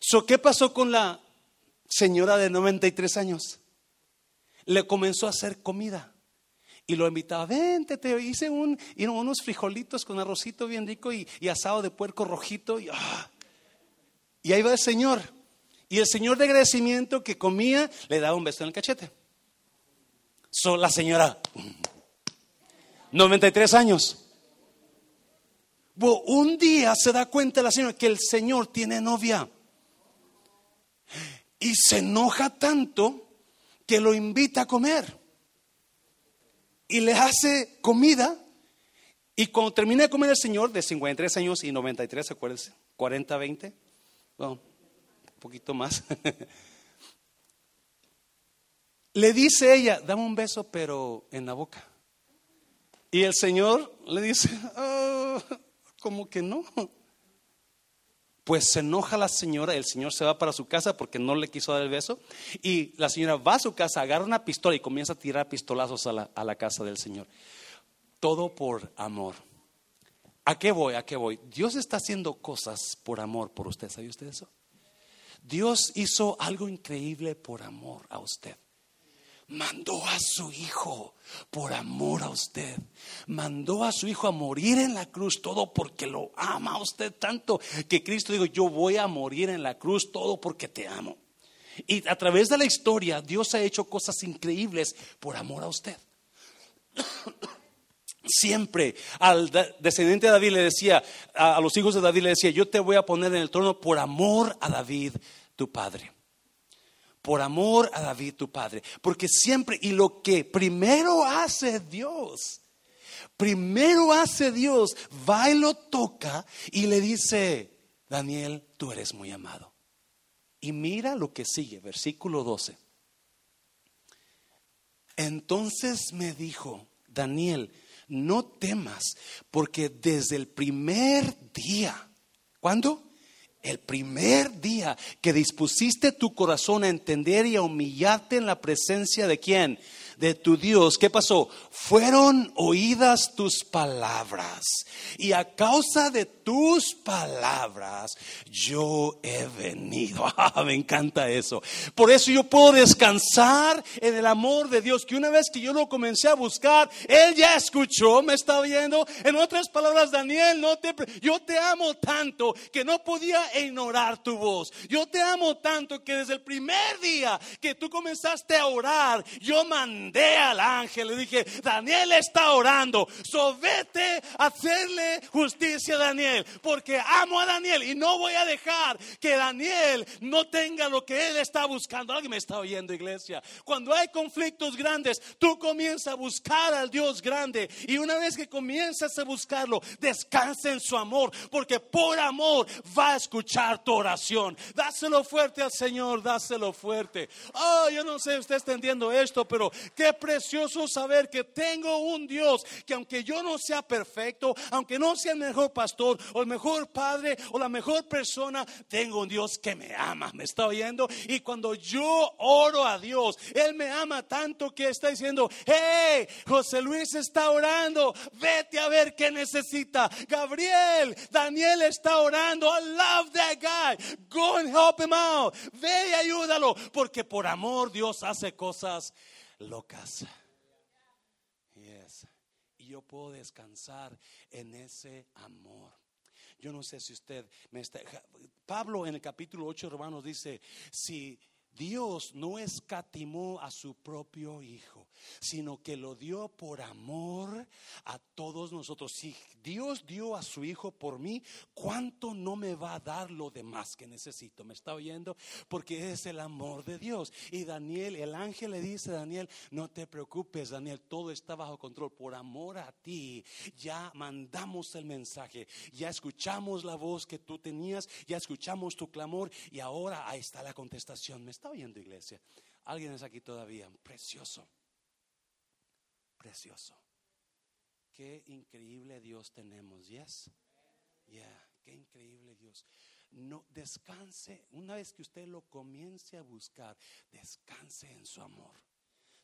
So, ¿Qué pasó con la señora de 93 años? Le comenzó a hacer comida y lo invitaba, vente, te hice un, unos frijolitos con arrocito bien rico y, asado de puerco rojito. Y, ah. y ahí va el Señor. Y el Señor de agradecimiento que comía le daba un beso en el cachete. So, la señora, 93 años un día se da cuenta la señora que el Señor tiene novia. Y se enoja tanto que lo invita a comer. Y le hace comida. Y cuando termina de comer el Señor, de 53 años y 93, acuérdense, 40, 20, un poquito más. *laughs* le dice ella, dame un beso, pero en la boca. Y el Señor le dice, oh, como que no. Pues se enoja la señora, el señor se va para su casa porque no le quiso dar el beso y la señora va a su casa, agarra una pistola y comienza a tirar pistolazos a la, a la casa del señor. Todo por amor. ¿A qué voy? ¿A qué voy? Dios está haciendo cosas por amor por usted. ¿Sabe usted eso? Dios hizo algo increíble por amor a usted mandó a su hijo por amor a usted. Mandó a su hijo a morir en la cruz, todo porque lo ama a usted tanto que Cristo dijo, yo voy a morir en la cruz, todo porque te amo. Y a través de la historia, Dios ha hecho cosas increíbles por amor a usted. *coughs* Siempre al descendiente de David le decía, a los hijos de David le decía, yo te voy a poner en el trono por amor a David, tu padre por amor a David tu padre. Porque siempre, y lo que primero hace Dios, primero hace Dios, va y lo toca y le dice, Daniel, tú eres muy amado. Y mira lo que sigue, versículo 12. Entonces me dijo, Daniel, no temas, porque desde el primer día, ¿cuándo? El primer día que dispusiste tu corazón a entender y a humillarte en la presencia de quién? de tu Dios, ¿qué pasó? Fueron oídas tus palabras. Y a causa de tus palabras, yo he venido. *laughs* Ah, me encanta eso. Por eso yo puedo descansar en el amor de Dios, que una vez que yo lo comencé a buscar, Él ya escuchó, me está oyendo. En otras palabras, Daniel, no te, yo te amo tanto que no podía ignorar tu voz. Yo te amo tanto que desde el primer día que tú comenzaste a orar, yo mandé al ángel, le dije, Daniel está orando, so vete a hacerle justicia a Daniel Porque amo a Daniel y no voy a dejar que Daniel no tenga lo que él está buscando. Alguien me está oyendo, iglesia. Cuando hay conflictos grandes, tú comienzas a buscar al Dios grande y una vez que comienzas a buscarlo, descansa en su amor porque por amor va a escuchar tu oración. Dáselo fuerte al Señor, dáselo fuerte. Oh, yo no sé si usted está entendiendo esto, pero qué precioso saber que tengo un Dios que aunque yo no sea perfecto, aunque no sea el mejor pastor o el mejor padre o la mejor persona, tengo un Dios que me ama, me está oyendo. Y cuando yo oro a Dios, Él me ama tanto que está diciendo, hey, José Luis está orando, vete a ver qué necesita. Gabriel, Daniel está orando, I love that guy, go and help him out, ve y ayúdalo, porque por amor Dios hace cosas locas. Y yo puedo descansar en ese amor. Yo no sé si usted me está... Pablo en el capítulo 8, hermanos, dice, si Dios no escatimó a su propio Hijo, sino que lo dio por amor a todos nosotros. Si Dios dio a su Hijo por mí, ¿cuánto no me va a dar lo demás que necesito? ¿Me está oyendo? Porque es el amor de Dios. Y Daniel, el ángel le dice a Daniel, no te preocupes, Daniel, todo está bajo control. Por amor a ti, ya mandamos el mensaje, ya escuchamos la voz que tú tenías, ya escuchamos tu clamor y ahora ahí está la contestación. ¿Me está oyendo, iglesia? Alguien es aquí todavía. Precioso. Precioso. Qué increíble Dios tenemos, yes. Yeah, qué increíble Dios. No descanse, una vez que usted lo comience a buscar, descanse en su amor.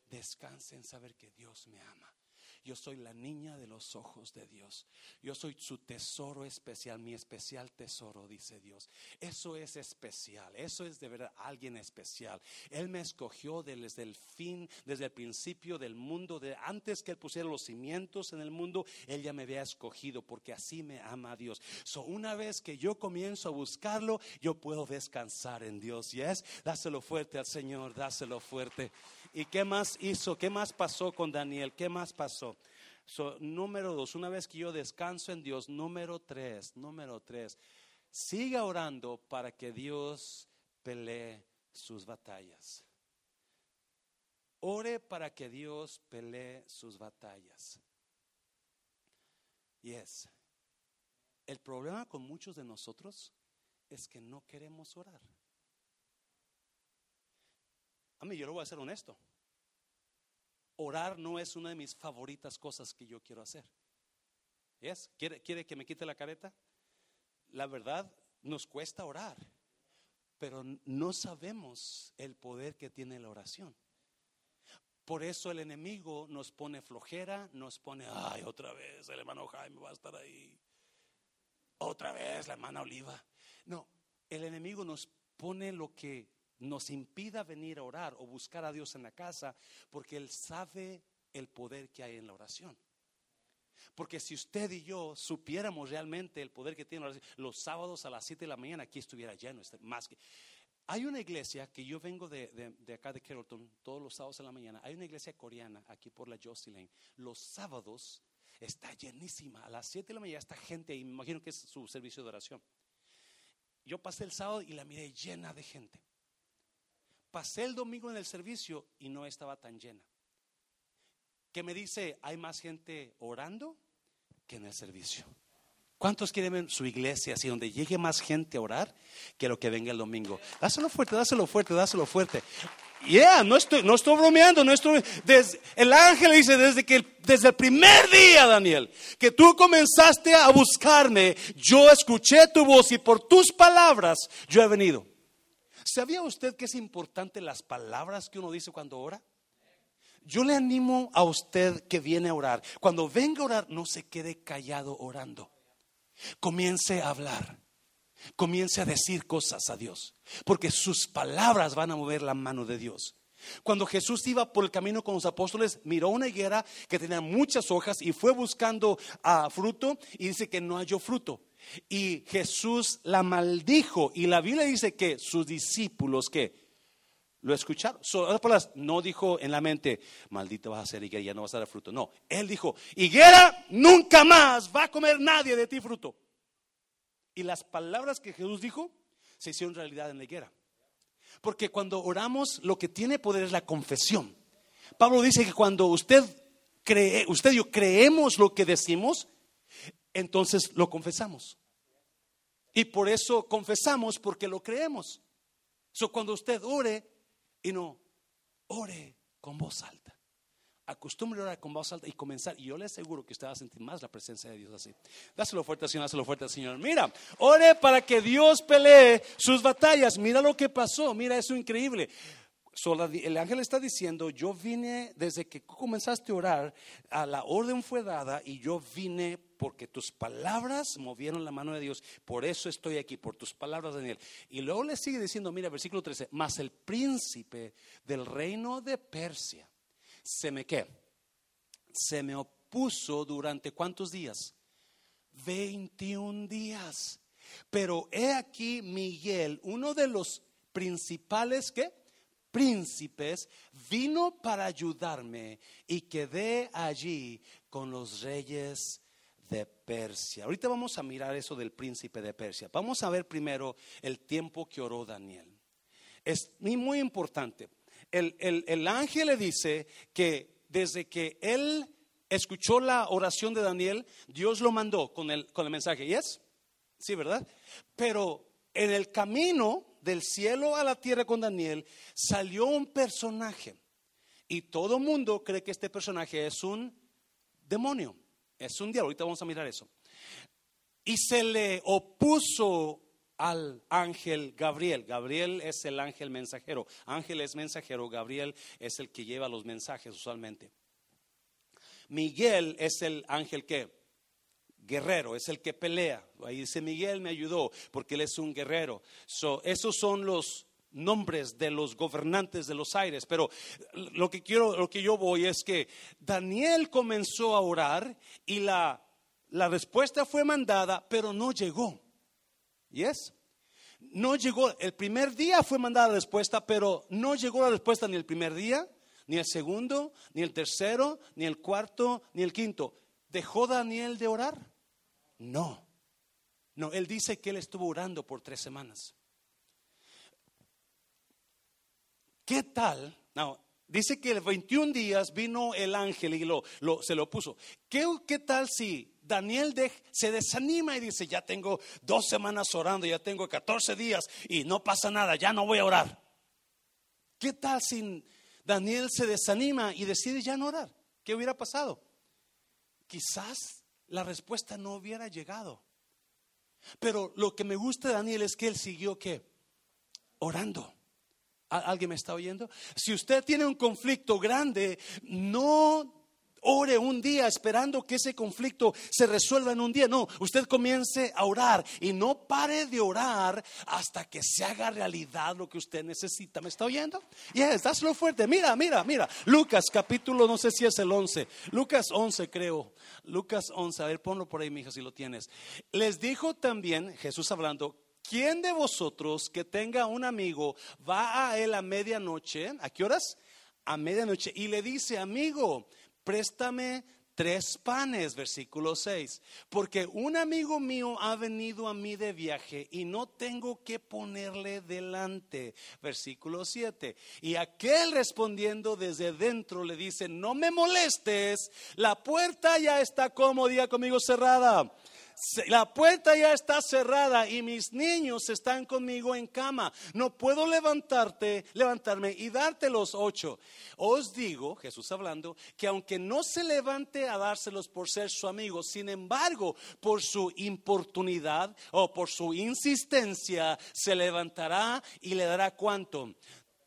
Descanse en saber que Dios me ama. Yo soy la niña de los ojos de Dios. Yo soy su tesoro especial, mi especial tesoro, dice Dios. Eso es especial, eso es de verdad alguien especial. Él me escogió desde el fin, desde el principio del mundo, de antes que él pusiera los cimientos en el mundo, él ya me había escogido porque así me ama Dios. So una vez que yo comienzo a buscarlo, yo puedo descansar en Dios. Yes, dáselo fuerte al Señor, dáselo fuerte. ¿Y qué más hizo? ¿Qué más pasó con Daniel? ¿Qué más pasó? número dos, una vez que yo descanso en Dios, número tres, número tres, siga orando para que Dios pelee sus batallas. Ore para que Dios pelee sus batallas. Yes. El problema con muchos de nosotros es que no queremos orar. A mí yo lo voy a ser honesto. Orar no es una de mis favoritas cosas que yo quiero hacer. ¿Yes? ¿Quiere, ¿Quiere que me quite la careta? La verdad, nos cuesta orar, pero no sabemos el poder que tiene la oración. Por eso el enemigo nos pone flojera, nos pone, ay, otra vez el hermano Jaime va a estar ahí. Otra vez la hermana Oliva. No, el enemigo nos pone lo que nos impida venir a orar o buscar a Dios en la casa, porque Él sabe el poder que hay en la oración. Porque si usted y yo supiéramos realmente el poder que tiene la oración, los sábados a las 7 de la mañana aquí estuviera lleno, este, más que... Hay una iglesia que yo vengo de, de, acá de Carrollton todos los sábados a la mañana. Hay una iglesia coreana aquí por la Josie Lane. Los sábados está llenísima. A las 7 de la mañana está gente y me imagino que es su servicio de oración. Yo pasé el sábado y la miré llena de gente. Pasé el domingo en el servicio y no estaba tan llena. Que me dice, hay más gente orando que en el servicio. ¿Cuántos quieren ver su iglesia así, donde llegue más gente a orar que lo que venga el domingo? Dáselo fuerte, dáselo fuerte, dáselo fuerte. Yeah, no estoy, no estoy bromeando, no estoy. Desde, el ángel dice desde que desde el primer día, Daniel, que tú comenzaste a buscarme, yo escuché tu voz y por tus palabras yo he venido. ¿Sabía usted que es importante las palabras que uno dice cuando ora? Yo le animo a usted que viene a orar. Cuando venga a orar, no se quede callado orando. Comience a hablar. Comience a decir cosas a Dios. Porque sus palabras van a mover la mano de Dios. Cuando Jesús iba por el camino con los apóstoles, miró una higuera que tenía muchas hojas y fue buscando a fruto y dice que no halló fruto. Y Jesús la maldijo. Y la Biblia dice que sus discípulos que lo escucharon. no dijo en la mente, maldito vas a ser higuera, ya no vas a dar fruto. No, él dijo, higuera, nunca más va a comer nadie de ti fruto. Y las palabras que Jesús dijo se hicieron realidad en la higuera. Porque cuando oramos, lo que tiene poder es la confesión. Pablo dice que cuando usted cree, usted y yo creemos lo que decimos, entonces lo confesamos. Y por eso confesamos porque lo creemos. So, cuando usted ore y no ore con voz alta. Acostumbre a orar con voz alta y comenzar. Y yo le aseguro que usted va a sentir más la presencia de Dios así. Dáselo fuerte, Señor, dáselo fuerte, Señor. Mira, ore para que Dios pelee sus batallas. Mira lo que pasó. Mira, eso increíble. El ángel está diciendo, yo vine desde que comenzaste a orar, a la orden fue dada y yo vine porque tus palabras movieron la mano de Dios. Por eso estoy aquí, por tus palabras, Daniel. Y luego le sigue diciendo, mira, versículo 13, más el príncipe del reino de Persia se me qué? Se me opuso durante cuántos días? 21 días. Pero he aquí Miguel, uno de los principales ¿qué? Príncipes, vino para ayudarme y quedé allí con los reyes de Persia. Ahorita vamos a mirar eso del príncipe de Persia. Vamos a ver primero el tiempo que oró Daniel. Es muy importante el, ángel le dice que desde que él escuchó la oración de Daniel, Dios lo mandó con el, con el mensaje. ¿Y es? Sí, ¿verdad? Pero en el camino del cielo a la tierra con Daniel salió un personaje. Y todo el mundo cree que este personaje es un demonio, es un diablo. Ahorita vamos a mirar eso. Y se le opuso al ángel Gabriel. Gabriel es el ángel mensajero. Ángel es mensajero, Gabriel es el que lleva los mensajes usualmente. Miguel es el ángel que guerrero, es el que pelea. Ahí dice Miguel me ayudó porque él es un guerrero. esos son los nombres de los gobernantes de los aires, pero lo que quiero lo que yo voy es que Daniel comenzó a orar y la la respuesta fue mandada, pero no llegó. Yes. No llegó, el primer día fue mandada la respuesta, pero no llegó la respuesta ni el primer día, ni el segundo, ni el tercero, ni el cuarto, ni el quinto. ¿Dejó Daniel de orar? No. No, él dice que él estuvo orando por tres semanas. ¿Qué tal? No, dice que el 21 días vino el ángel y lo, se lo puso. ¿Qué, ¿Qué tal si Daniel se desanima y dice, ya tengo dos semanas orando, ya tengo 14 días y no pasa nada, ya no voy a orar. ¿Qué tal si Daniel se desanima y decide ya no orar? ¿Qué hubiera pasado? Quizás la respuesta no hubiera llegado. Pero lo que me gusta de Daniel es que él siguió qué? Orando. ¿Alguien me está oyendo? Si usted tiene un conflicto grande, no ore un día esperando que ese conflicto se resuelva en un día. No, usted comience a orar y no pare de orar hasta que se haga realidad lo que usted necesita. ¿Me está oyendo? Yes, dáselo fuerte. Mira, mira, mira. Lucas capítulo, no sé si es el 11. Lucas 11 creo. Lucas 11. A ver, ponlo por ahí, mija, si lo tienes. Les dijo también, Jesús hablando, ¿quién de vosotros que tenga un amigo va a él a medianoche? ¿A qué horas? A medianoche y le dice, amigo, préstame tres panes, versículo 6, porque un amigo mío ha venido a mí de viaje y no tengo que ponerle delante, versículo 7. Y aquel respondiendo desde dentro le dice, no me molestes, la puerta ya está como, diga conmigo, cerrada la puerta ya está cerrada y mis niños están conmigo en cama. No puedo levantarte, levantarme y darte los ocho. Os digo, Jesús hablando, que aunque no se levante a dárselos por ser su amigo, sin embargo, por su importunidad o por su insistencia, se levantará y le dará cuánto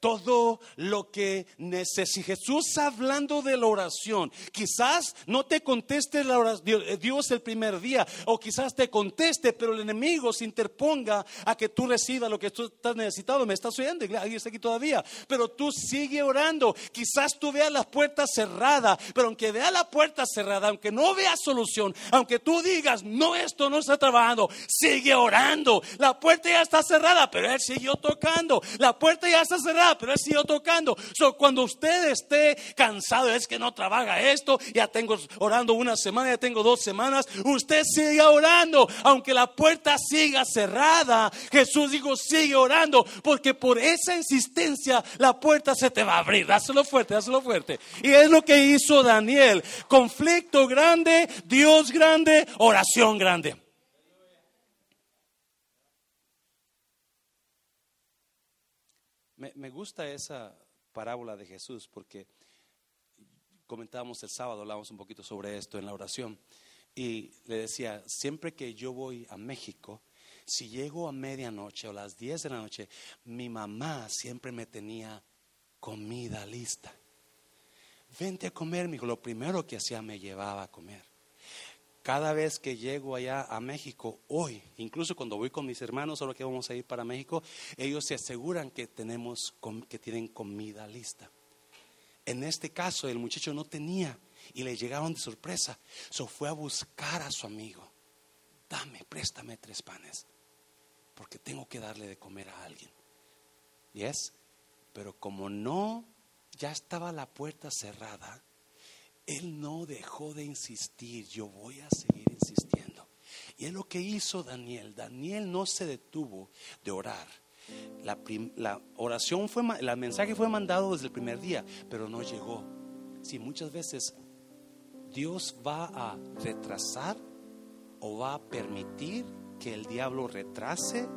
todo lo que necesite. Jesús hablando de la oración, quizás no te conteste la oración, eh, Dios el primer día, o quizás te conteste, pero el enemigo se interponga a que tú recibas lo que tú estás necesitado. Me estás oyendo, ahí está aquí todavía, pero tú sigue orando. Quizás tú veas la puerta cerrada, pero aunque vea la puerta cerrada, aunque no veas solución, aunque tú digas, no, esto no está trabajando, sigue orando. La puerta ya está cerrada, pero él siguió tocando. La puerta ya está cerrada pero él siguió tocando. So, cuando usted esté cansado, es que no trabaja esto, ya tengo orando una semana, ya tengo dos semanas, usted siga orando, aunque la puerta siga cerrada. Jesús dijo, sigue orando, porque por esa insistencia la puerta se te va a abrir. Dáselo fuerte, dáselo fuerte. Y es lo que hizo Daniel. Conflicto grande, Dios grande, oración grande. Me, gusta esa parábola de Jesús porque comentábamos el sábado, hablábamos un poquito sobre esto en la oración. Y le decía, siempre que yo voy a México, si llego a medianoche o las 10 de la noche, mi mamá siempre me tenía comida lista. Vente a comer. Lo primero que hacía me llevaba a comer cada vez que llego allá a México, hoy, incluso cuando voy con mis hermanos, ahora que vamos a ir para México, ellos se aseguran que tenemos que tienen comida lista. En este caso, el muchacho no tenía y le llegaron de sorpresa. So fue a buscar a su amigo. Dame, préstame tres panes, porque tengo que darle de comer a alguien. ¿Yes? Pero como no, ya estaba la puerta cerrada él no dejó de insistir, yo voy a seguir insistiendo. Y es lo que hizo Daniel. Daniel no se detuvo de orar. La, oración fue, el mensaje fue mandado desde el primer día, pero no llegó. Si muchas veces Dios va a retrasar o va a permitir que el diablo retrase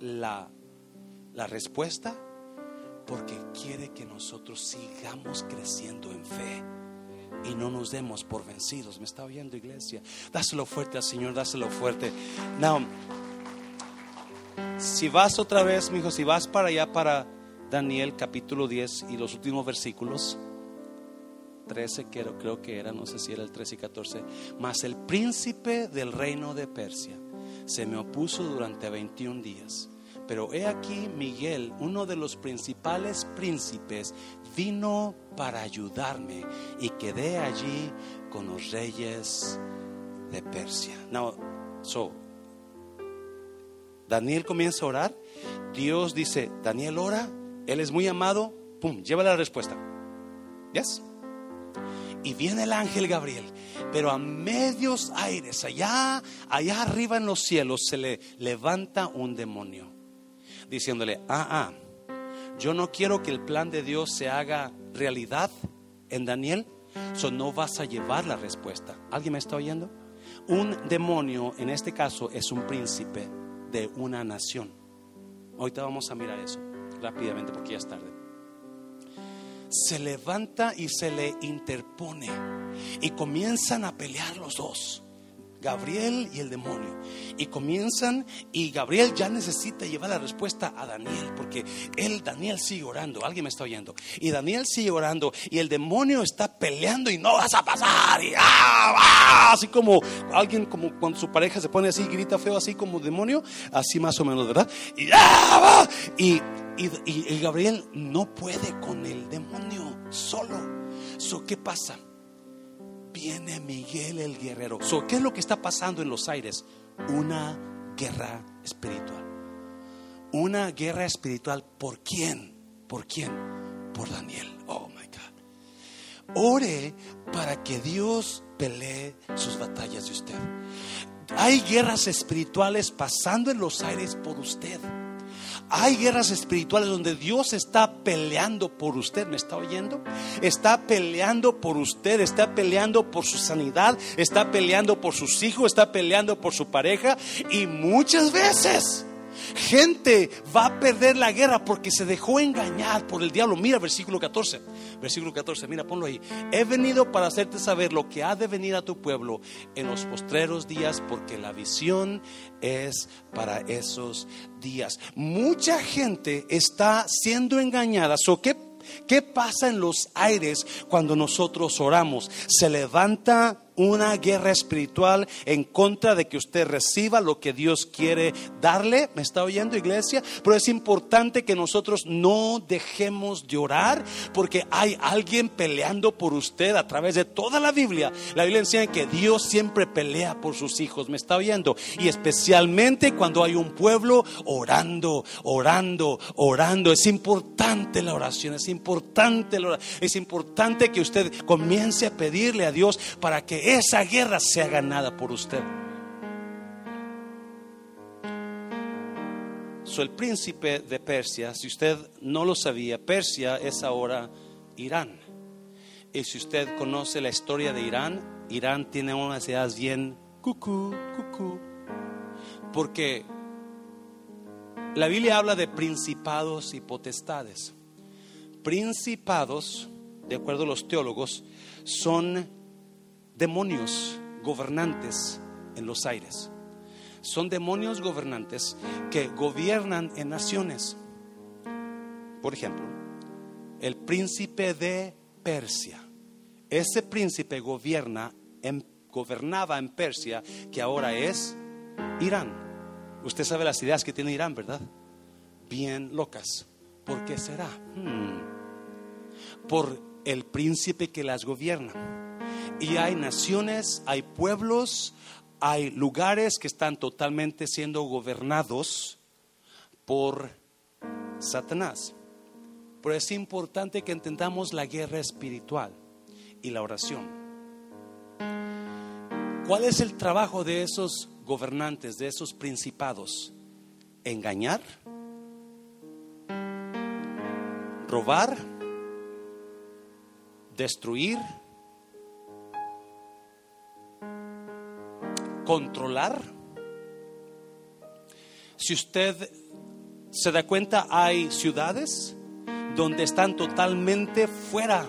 la respuesta porque quiere que nosotros sigamos creciendo en fe y no nos demos por vencidos. ¿Me está oyendo, iglesia? Dáselo fuerte al Señor, dáselo fuerte. Now, si vas otra vez, mi hijo, si vas para allá, para Daniel capítulo 10 y los últimos versículos, 13 creo, creo que era, no sé si era el 13 y 14, mas el príncipe del reino de Persia se me opuso durante 21 días. Pero he aquí Miguel, uno de los principales príncipes, vino para ayudarme y quedé allí con los reyes de Persia. Now, so, Daniel comienza a orar. Dios dice, Daniel ora, él es muy amado, pum, lleva la respuesta. ¿Yes? Y viene el ángel Gabriel, pero a medios aires, allá, allá arriba en los cielos, se le levanta un demonio, diciéndole, ah, ah, yo no quiero que el plan de Dios se haga realidad en Daniel, so no vas a llevar la respuesta. ¿Alguien me está oyendo? Un demonio, en este caso, es un príncipe de una nación. Ahorita vamos a mirar eso rápidamente porque ya es tarde. Se levanta y se le interpone y comienzan a pelear los dos. Gabriel y el demonio. Y comienzan y Gabriel ya necesita llevar la respuesta a Daniel, porque él, Daniel sigue orando, alguien me está oyendo. Y Daniel sigue orando y el demonio está peleando y no vas a pasar. Y ah, ah", así como alguien, como cuando su pareja se pone así, grita feo, así como demonio, así más o menos, ¿verdad? Y, ah, y, y, Gabriel no puede con el demonio solo. ¿Qué pasa? Viene Miguel el guerrero. ¿Qué es lo que está pasando en los aires? Una guerra espiritual. Una guerra espiritual. ¿Por quién? ¿Por quién? Por Daniel. Oh my God. Ore para que Dios pelee sus batallas de usted. Hay guerras espirituales pasando en los aires por usted. Hay guerras espirituales donde Dios está peleando por usted, ¿me está oyendo? Está peleando por usted, está peleando por su sanidad, está peleando por sus hijos, está peleando por su pareja y muchas veces Gente va a perder la guerra porque se dejó engañar por el diablo. Mira versículo 14. Versículo 14, mira, ponlo ahí. He venido para hacerte saber lo que ha de venir a tu pueblo en los postreros días porque la visión es para esos días. Mucha gente está siendo engañada. ¿Qué, ¿Qué pasa en los aires cuando nosotros oramos? Se levanta una guerra espiritual en contra de que usted reciba lo que Dios quiere darle. ¿Me está oyendo, iglesia? Pero es importante que nosotros no dejemos de orar porque hay alguien peleando por usted a través de toda la Biblia. La Biblia enseña que Dios siempre pelea por sus hijos. ¿Me está oyendo? Y especialmente cuando hay un pueblo orando, orando, orando. Es importante la oración, es importante la oración. Es importante que usted comience a pedirle a Dios para que esa guerra sea ganada por usted. Soy el príncipe de Persia, si usted no lo sabía, Persia es ahora Irán. Y si usted conoce la historia de Irán, Irán tiene unas ideas bien cucú, cucú. Porque la Biblia habla de principados y potestades. Principados, de acuerdo a los teólogos, son demonios gobernantes en los aires. Son demonios gobernantes que gobiernan en naciones. Por ejemplo, el príncipe de Persia. Ese príncipe gobierna en, gobernaba en Persia, que ahora es Irán. Usted sabe las ideas que tiene Irán, ¿verdad? Bien locas. ¿Por qué será? Hmm. Por el príncipe que las gobierna. Y hay naciones, hay pueblos, hay lugares que están totalmente siendo gobernados por Satanás. Pero es importante que entendamos la guerra espiritual y la oración. ¿Cuál es el trabajo de esos gobernantes, de esos principados? Engañar, robar, destruir, controlar. Si usted se da cuenta, hay ciudades donde están totalmente fuera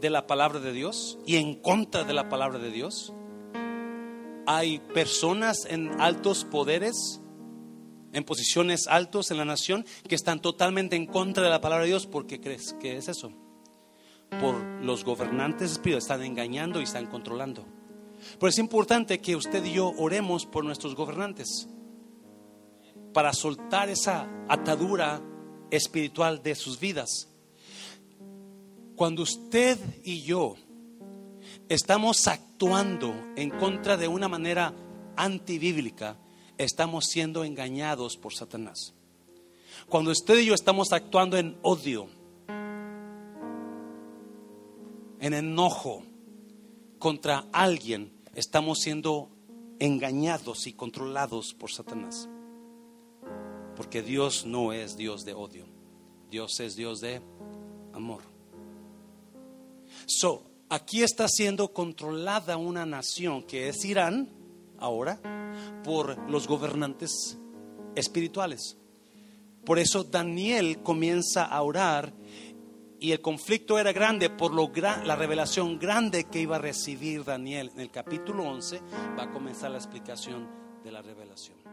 de la palabra de Dios y en contra de la palabra de Dios. Hay personas en altos poderes, en posiciones altos en la nación, que están totalmente en contra de la palabra de Dios. ¿Por qué crees que es eso? Por los gobernantes están engañando y están controlando. Pero es importante que usted y yo oremos por nuestros gobernantes para soltar esa atadura espiritual de sus vidas. Cuando usted y yo estamos actuando en contra de una manera antibíblica, estamos siendo engañados por Satanás. Cuando usted y yo estamos actuando en odio, en enojo contra alguien, estamos siendo engañados y controlados por Satanás. Porque Dios no es Dios de odio. Dios es Dios de amor. So, aquí está siendo controlada una nación que es Irán ahora por los gobernantes espirituales. Por eso Daniel comienza a orar y el conflicto era grande por lo la revelación grande que iba a recibir Daniel. En el capítulo 11 va a comenzar la explicación de la revelación.